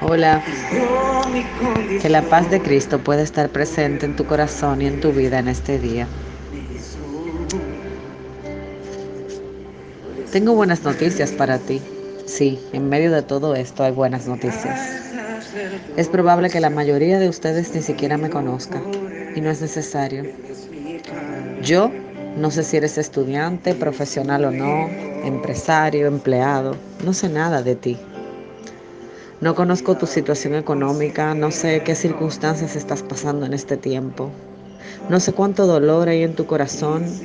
Hola, que la paz de Cristo pueda estar presente en tu corazón y en tu vida en este día. Tengo buenas noticias para ti. Sí, en medio de todo esto hay buenas noticias. Es probable que la mayoría de ustedes ni siquiera me conozca y no es necesario. Yo no sé si eres estudiante, profesional o no, empresario, empleado, no sé nada de ti. No conozco tu situación económica, no sé qué circunstancias estás pasando en este tiempo. No sé cuánto dolor hay en tu corazón,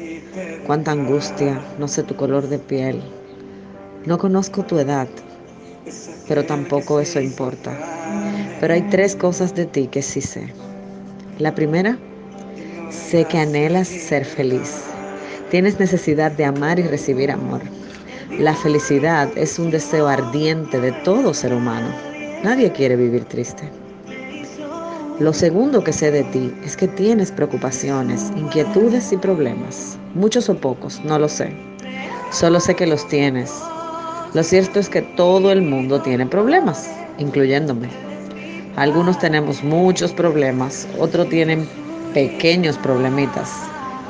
cuánta angustia, no sé tu color de piel. No conozco tu edad, pero tampoco eso importa. Pero hay tres cosas de ti que sí sé. La primera, sé que anhelas ser feliz. Tienes necesidad de amar y recibir amor. La felicidad es un deseo ardiente de todo ser humano. Nadie quiere vivir triste. Lo segundo que sé de ti es que tienes preocupaciones, inquietudes y problemas. Muchos o pocos, no lo sé. Solo sé que los tienes. Lo cierto es que todo el mundo tiene problemas, incluyéndome. Algunos tenemos muchos problemas, otros tienen pequeños problemitas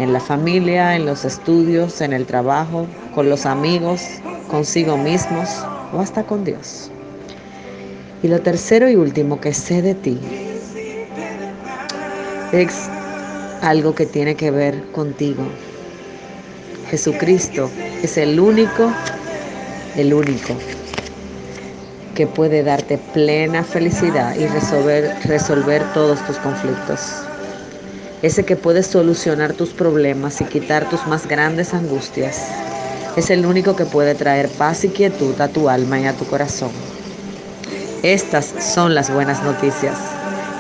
en la familia, en los estudios, en el trabajo, con los amigos, consigo mismos o hasta con Dios. Y lo tercero y último que sé de ti es algo que tiene que ver contigo. Jesucristo es el único, el único que puede darte plena felicidad y resolver, resolver todos tus conflictos ese que puede solucionar tus problemas y quitar tus más grandes angustias. Es el único que puede traer paz y quietud a tu alma y a tu corazón. Estas son las buenas noticias.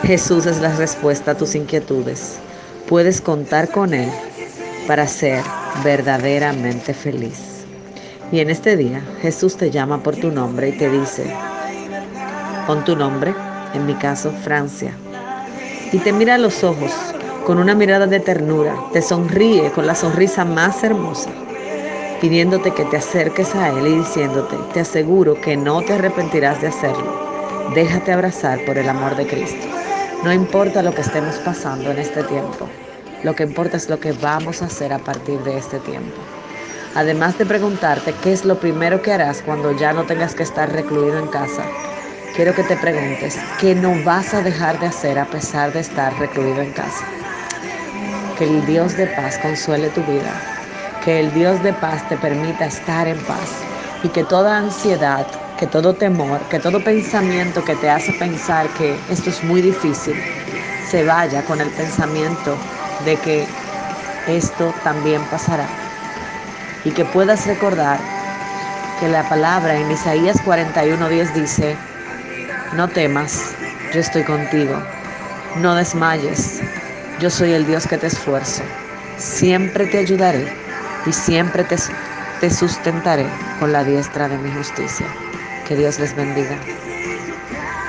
Jesús es la respuesta a tus inquietudes. Puedes contar con Él para ser verdaderamente feliz. Y en este día Jesús te llama por tu nombre y te dice, con tu nombre, en mi caso Francia, y te mira a los ojos con una mirada de ternura, te sonríe con la sonrisa más hermosa, pidiéndote que te acerques a Él y diciéndote, te aseguro que no te arrepentirás de hacerlo. Déjate abrazar por el amor de Cristo. No importa lo que estemos pasando en este tiempo, lo que importa es lo que vamos a hacer a partir de este tiempo. Además de preguntarte qué es lo primero que harás cuando ya no tengas que estar recluido en casa, quiero que te preguntes qué no vas a dejar de hacer a pesar de estar recluido en casa. Que el Dios de paz consuele tu vida. Que el Dios de paz te permita estar en paz. Y que toda ansiedad, que todo temor, que todo pensamiento que te hace pensar que esto es muy difícil, se vaya con el pensamiento de que esto también pasará. Y que puedas recordar que la palabra en Isaías 41:10 dice, no temas, yo estoy contigo, no desmayes, yo soy el Dios que te esfuerzo. Siempre te ayudaré y siempre te, te sustentaré con la diestra de mi justicia. Que Dios les bendiga.